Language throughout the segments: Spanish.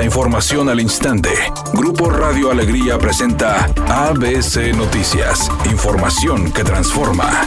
La información al instante. Grupo Radio Alegría presenta ABC Noticias. Información que transforma.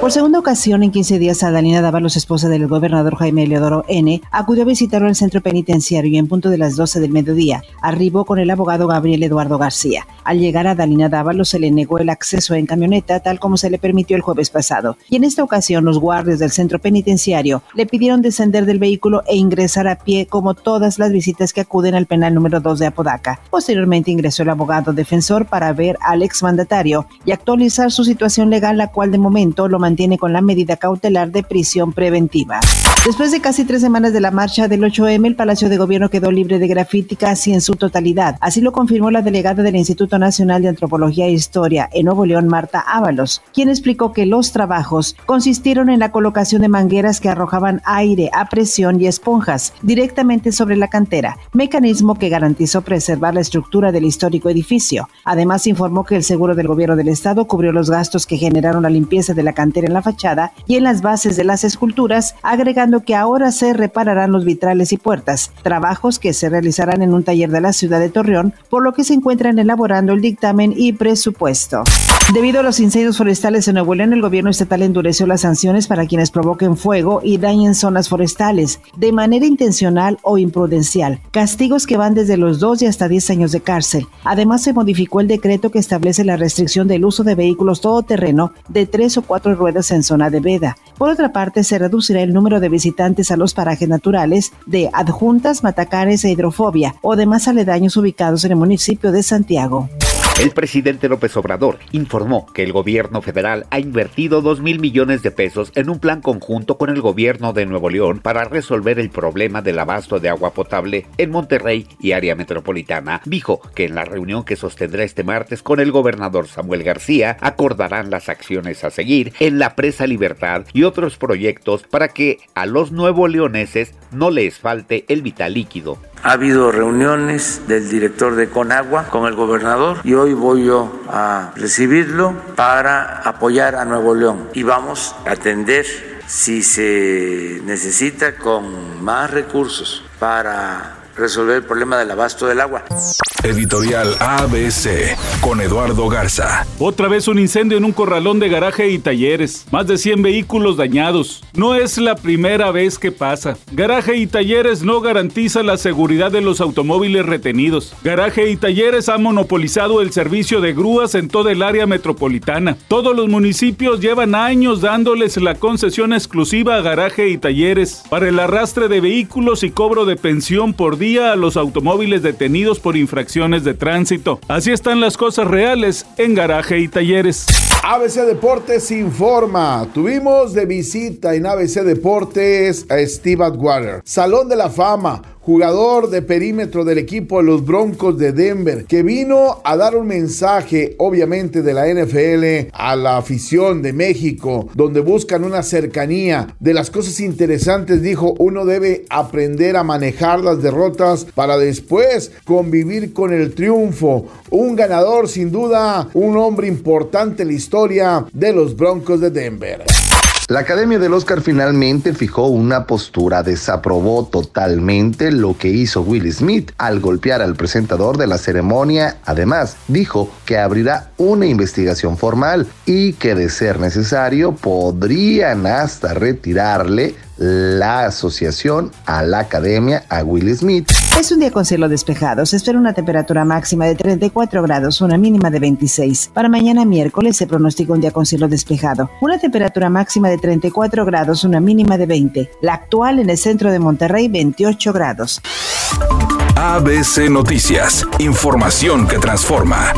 Por segunda ocasión en 15 días, Adalina Dávalos, esposa del gobernador Jaime Leodoro N., acudió a visitarlo en el centro penitenciario y en punto de las 12 del mediodía arribó con el abogado Gabriel Eduardo García. Al llegar a Adalina Dávalos se le negó el acceso en camioneta tal como se le permitió el jueves pasado. Y en esta ocasión los guardias del centro penitenciario le pidieron descender del vehículo e ingresar a pie como todas las visitas que acuden al penal número 2 de Apodaca. Posteriormente ingresó el abogado defensor para ver al exmandatario y actualizar su situación legal, la cual de momento lo mantiene con la medida cautelar de prisión preventiva. Después de casi tres semanas de la marcha del 8M, el Palacio de Gobierno quedó libre de grafiti casi en su totalidad. Así lo confirmó la delegada del Instituto Nacional de Antropología e Historia en Nuevo León, Marta Ábalos, quien explicó que los trabajos consistieron en la colocación de mangueras que arrojaban aire a presión y esponjas directamente sobre la cantera, mecanismo que garantizó preservar la estructura del histórico edificio. Además, informó que el seguro del gobierno del estado cubrió los gastos que generaron la limpieza de la cantera en la fachada y en las bases de las esculturas, agregando que ahora se repararán los vitrales y puertas, trabajos que se realizarán en un taller de la ciudad de Torreón, por lo que se encuentran elaborando el dictamen y presupuesto. Debido a los incendios forestales en Nuevo León, el gobierno estatal endureció las sanciones para quienes provoquen fuego y dañen zonas forestales de manera intencional o imprudencial, castigos que van desde los 2 y hasta 10 años de cárcel. Además, se modificó el decreto que establece la restricción del uso de vehículos todoterreno de tres o cuatro ruedas en zona de veda. Por otra parte, se reducirá el número de visitantes a los parajes naturales de adjuntas, matacares e hidrofobia o demás aledaños ubicados en el municipio de Santiago. El presidente López Obrador informó que el gobierno federal ha invertido 2 mil millones de pesos en un plan conjunto con el gobierno de Nuevo León para resolver el problema del abasto de agua potable en Monterrey y área metropolitana. Dijo que en la reunión que sostendrá este martes con el gobernador Samuel García acordarán las acciones a seguir en la presa Libertad y otros proyectos para que a los nuevo leoneses no les falte el vital líquido. Ha habido reuniones del director de Conagua con el gobernador y hoy voy a recibirlo para apoyar a Nuevo León. Y vamos a atender si se necesita con más recursos para resolver el problema del abasto del agua. Editorial ABC con Eduardo Garza. Otra vez un incendio en un corralón de garaje y talleres. Más de 100 vehículos dañados. No es la primera vez que pasa. Garaje y talleres no garantiza la seguridad de los automóviles retenidos. Garaje y talleres ha monopolizado el servicio de grúas en toda el área metropolitana. Todos los municipios llevan años dándoles la concesión exclusiva a garaje y talleres para el arrastre de vehículos y cobro de pensión por a los automóviles detenidos por infracciones de tránsito. Así están las cosas reales en garaje y talleres. ABC Deportes informa. Tuvimos de visita en ABC Deportes a Steve Atwater, Salón de la Fama jugador de perímetro del equipo de los Broncos de Denver, que vino a dar un mensaje, obviamente, de la NFL a la afición de México, donde buscan una cercanía. De las cosas interesantes, dijo, uno debe aprender a manejar las derrotas para después convivir con el triunfo. Un ganador, sin duda, un hombre importante en la historia de los Broncos de Denver. La Academia del Oscar finalmente fijó una postura, desaprobó totalmente lo que hizo Will Smith al golpear al presentador de la ceremonia. Además, dijo que abrirá una investigación formal y que de ser necesario podrían hasta retirarle la asociación a la academia a Will Smith. Es un día con cielo despejado. Se espera una temperatura máxima de 34 grados, una mínima de 26. Para mañana miércoles se pronostica un día con cielo despejado. Una temperatura máxima de 34 grados, una mínima de 20. La actual en el centro de Monterrey, 28 grados. ABC Noticias. Información que transforma.